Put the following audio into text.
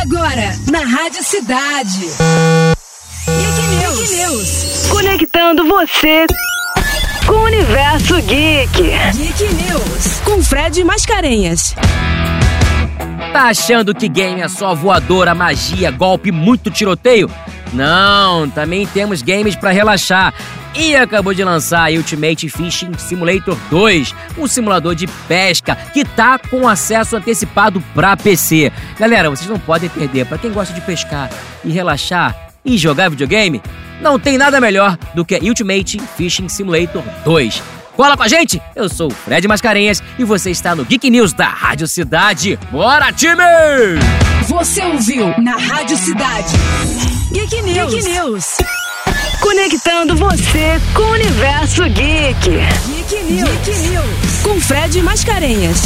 Agora, na Rádio Cidade. Geek News. Geek News. Conectando você com o universo geek. Geek News. Com Fred Mascarenhas. Tá achando que game é só voadora, magia, golpe, muito tiroteio? Não, também temos games para relaxar. E acabou de lançar Ultimate Fishing Simulator 2, um simulador de pesca que tá com acesso antecipado para PC. Galera, vocês não podem perder. Para quem gosta de pescar e relaxar e jogar videogame, não tem nada melhor do que Ultimate Fishing Simulator 2. Cola com a gente! Eu sou o Fred Mascarenhas e você está no Geek News da Rádio Cidade. Bora, time! Você ouviu na Rádio Cidade. Geek News. Geek News. Conectando você com o universo geek. Geek News. Geek News. Com Fred Mascarenhas.